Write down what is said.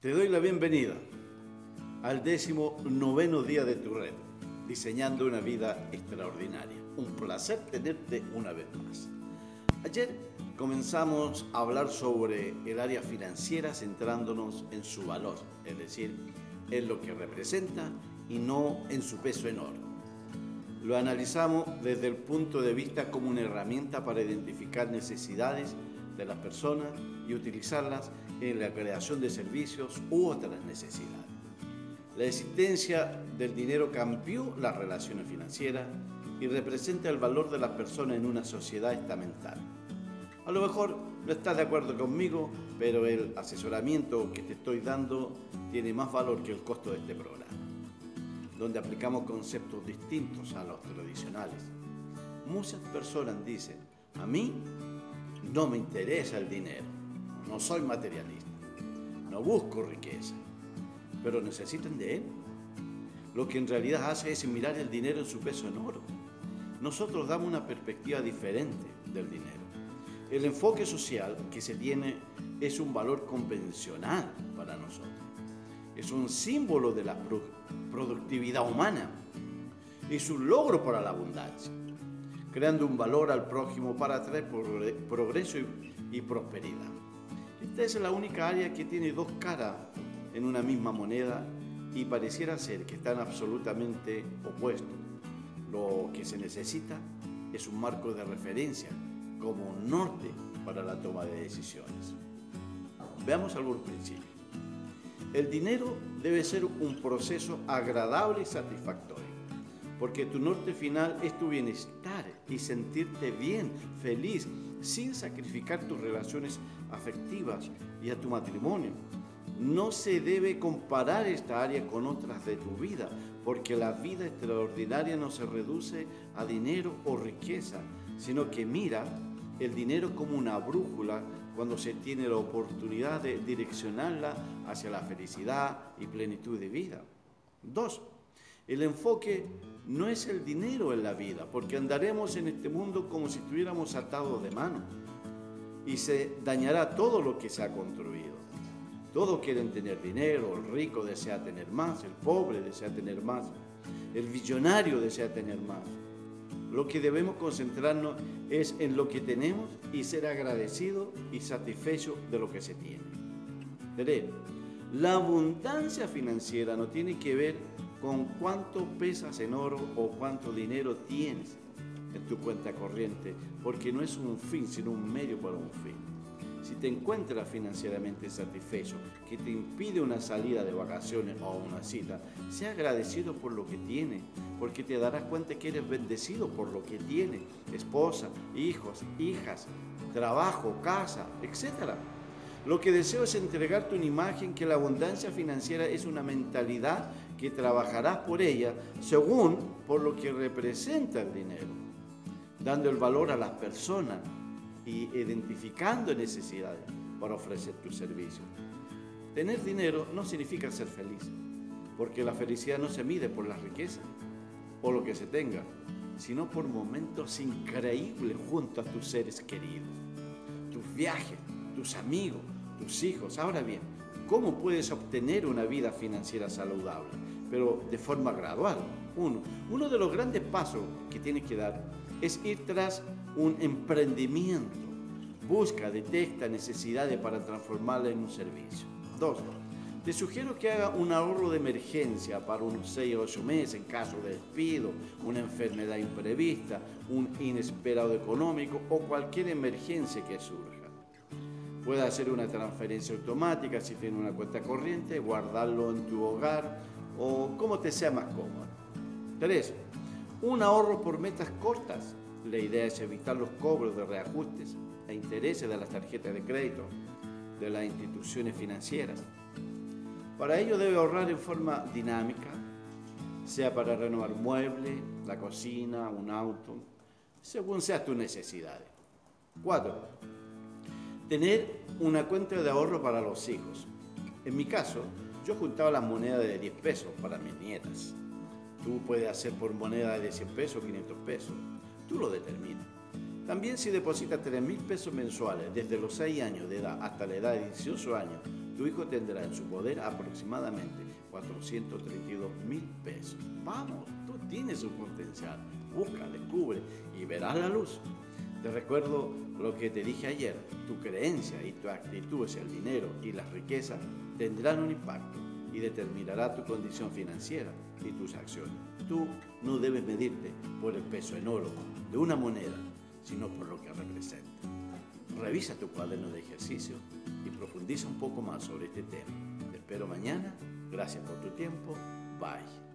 Te doy la bienvenida al décimo noveno día de tu red, diseñando una vida extraordinaria. Un placer tenerte una vez más. Ayer comenzamos a hablar sobre el área financiera centrándonos en su valor, es decir, en lo que representa y no en su peso en oro. Lo analizamos desde el punto de vista como una herramienta para identificar necesidades de las personas y utilizarlas en la creación de servicios u otras necesidades. La existencia del dinero cambió las relaciones financieras y representa el valor de las personas en una sociedad estamental. A lo mejor no estás de acuerdo conmigo, pero el asesoramiento que te estoy dando tiene más valor que el costo de este programa, donde aplicamos conceptos distintos a los tradicionales. Muchas personas dicen, a mí no me interesa el dinero, no soy materialista, no busco riqueza, pero necesitan de él. Lo que en realidad hace es mirar el dinero en su peso en oro. Nosotros damos una perspectiva diferente del dinero. El enfoque social que se tiene es un valor convencional para nosotros. Es un símbolo de la productividad humana. Es un logro para la abundancia creando un valor al prójimo para traer progreso y, prosperidad. Esta es la única área que tiene dos caras en una misma moneda y pareciera ser que están absolutamente opuestos. Lo que se necesita es un marco de referencia como un norte para la toma de decisiones. Veamos algunos principios. El dinero debe ser un proceso agradable y satisfactorio porque tu norte final es tu bienestar y sentirte bien, feliz, sin sacrificar tus relaciones afectivas y a tu matrimonio. No se debe comparar esta área con otras de tu vida, porque la vida extraordinaria no se reduce a dinero o riqueza, sino que mira el dinero como una brújula cuando se tiene la oportunidad de direccionarla hacia la felicidad y plenitud de vida. Dos, el enfoque no es el dinero en la vida, porque andaremos en este mundo como si estuviéramos atados de mano y se dañará todo lo que se ha construido. Todos quieren tener dinero, el rico desea tener más, el pobre desea tener más, el millonario desea tener más. Lo que debemos concentrarnos es en lo que tenemos y ser agradecido y satisfecho de lo que se tiene. La abundancia financiera no tiene que ver con cuánto pesas en oro o cuánto dinero tienes en tu cuenta corriente, porque no es un fin, sino un medio para un fin. Si te encuentras financieramente satisfecho, que te impide una salida de vacaciones o una cita, sea agradecido por lo que tienes, porque te darás cuenta que eres bendecido por lo que tienes, esposa, hijos, hijas, trabajo, casa, etc. Lo que deseo es entregarte una imagen que la abundancia financiera es una mentalidad que trabajarás por ella según por lo que representa el dinero, dando el valor a las personas y identificando necesidades para ofrecer tu servicio. Tener dinero no significa ser feliz, porque la felicidad no se mide por la riqueza o lo que se tenga, sino por momentos increíbles junto a tus seres queridos, tus viajes, tus amigos, tus hijos. Ahora bien, ¿cómo puedes obtener una vida financiera saludable? Pero de forma gradual. Uno, uno de los grandes pasos que tienes que dar es ir tras un emprendimiento. Busca, detecta necesidades para transformarla en un servicio. Dos, te sugiero que haga un ahorro de emergencia para unos 6 o 8 meses en caso de despido, una enfermedad imprevista, un inesperado económico o cualquier emergencia que surja. Puede hacer una transferencia automática si tiene una cuenta corriente, guardarlo en tu hogar o como te sea más cómodo. Tres, un ahorro por metas cortas. La idea es evitar los cobros de reajustes e intereses de las tarjetas de crédito de las instituciones financieras. Para ello debe ahorrar en forma dinámica, sea para renovar muebles, la cocina, un auto, según sea tu necesidades. Cuatro, tener una cuenta de ahorro para los hijos. En mi caso, yo juntaba las monedas de 10 pesos para mis nietas. Tú puedes hacer por moneda de 100 pesos, 500 pesos. Tú lo determinas. También si depositas 3 mil pesos mensuales desde los 6 años de edad hasta la edad de 18 años, tu hijo tendrá en su poder aproximadamente 432 mil pesos. Vamos, tú tienes un potencial. Busca, descubre y verás la luz. Te recuerdo lo que te dije ayer. Tu creencia y tu actitud hacia el dinero y las riquezas tendrán un impacto y determinará tu condición financiera y tus acciones. Tú no debes medirte por el peso en oro de una moneda, sino por lo que representa. Revisa tu cuaderno de ejercicio y profundiza un poco más sobre este tema. Te espero mañana. Gracias por tu tiempo. Bye.